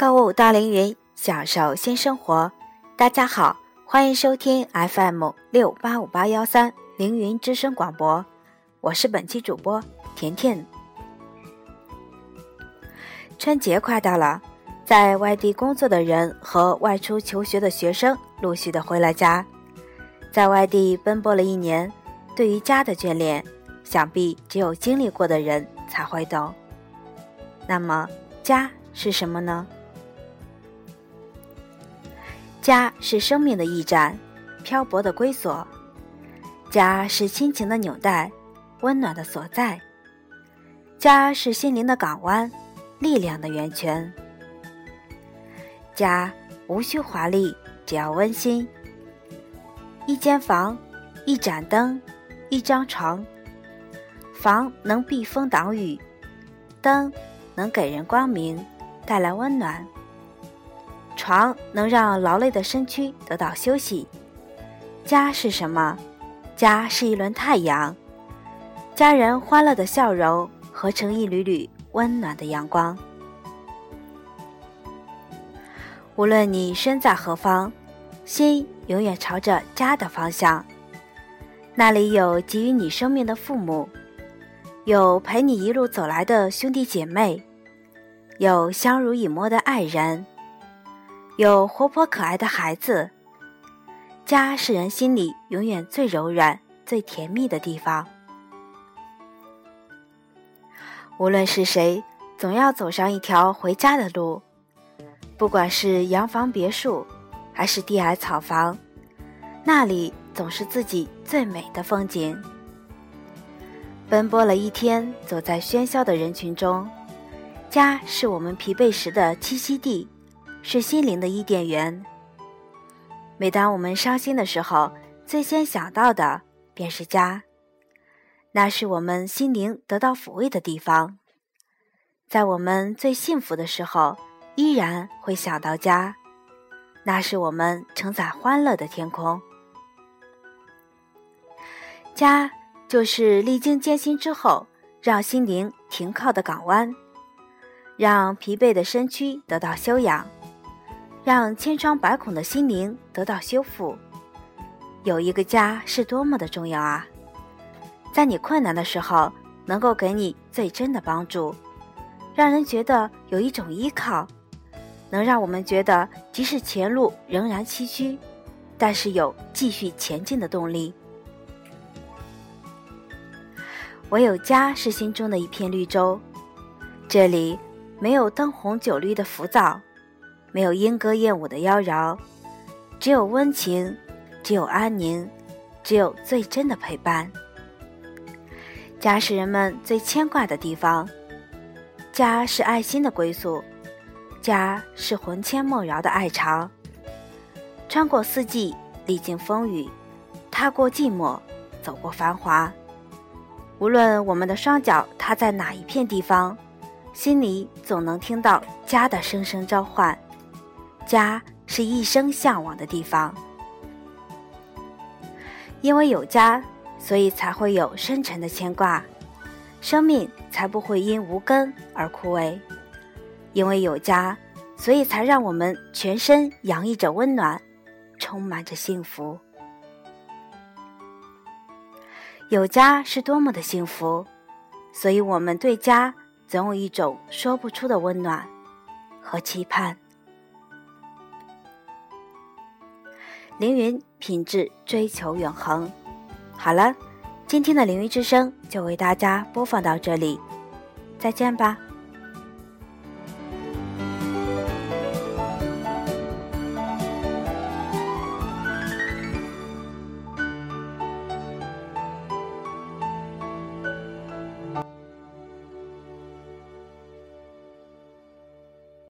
购物到凌云，享受新生活。大家好，欢迎收听 FM 六八五八幺三凌云之声广播，我是本期主播甜甜。春节快到了，在外地工作的人和外出求学的学生陆续的回了家，在外地奔波了一年，对于家的眷恋，想必只有经历过的人才会懂。那么，家是什么呢？家是生命的驿站，漂泊的归所；家是亲情的纽带，温暖的所在；家是心灵的港湾，力量的源泉。家无需华丽，只要温馨。一间房，一盏灯，一张床。房能避风挡雨，灯能给人光明，带来温暖。床能让劳累的身躯得到休息。家是什么？家是一轮太阳，家人欢乐的笑容合成一缕缕温暖的阳光。无论你身在何方，心永远朝着家的方向。那里有给予你生命的父母，有陪你一路走来的兄弟姐妹，有相濡以沫的爱人。有活泼可爱的孩子，家是人心里永远最柔软、最甜蜜的地方。无论是谁，总要走上一条回家的路。不管是洋房别墅，还是低矮草房，那里总是自己最美的风景。奔波了一天，走在喧嚣的人群中，家是我们疲惫时的栖息地。是心灵的伊甸园。每当我们伤心的时候，最先想到的便是家，那是我们心灵得到抚慰的地方。在我们最幸福的时候，依然会想到家，那是我们承载欢乐的天空。家就是历经艰辛之后，让心灵停靠的港湾，让疲惫的身躯得到休养。让千疮百孔的心灵得到修复，有一个家是多么的重要啊！在你困难的时候，能够给你最真的帮助，让人觉得有一种依靠，能让我们觉得即使前路仍然崎岖，但是有继续前进的动力。唯有家是心中的一片绿洲，这里没有灯红酒绿的浮躁。没有莺歌燕舞的妖娆，只有温情，只有安宁，只有最真的陪伴。家是人们最牵挂的地方，家是爱心的归宿，家是魂牵梦绕的爱巢。穿过四季，历经风雨，踏过寂寞，走过繁华。无论我们的双脚踏在哪一片地方，心里总能听到家的声声召唤。家是一生向往的地方，因为有家，所以才会有深沉的牵挂，生命才不会因无根而枯萎。因为有家，所以才让我们全身洋溢着温暖，充满着幸福。有家是多么的幸福，所以我们对家总有一种说不出的温暖和期盼。凌云品质追求永恒。好了，今天的凌云之声就为大家播放到这里，再见吧。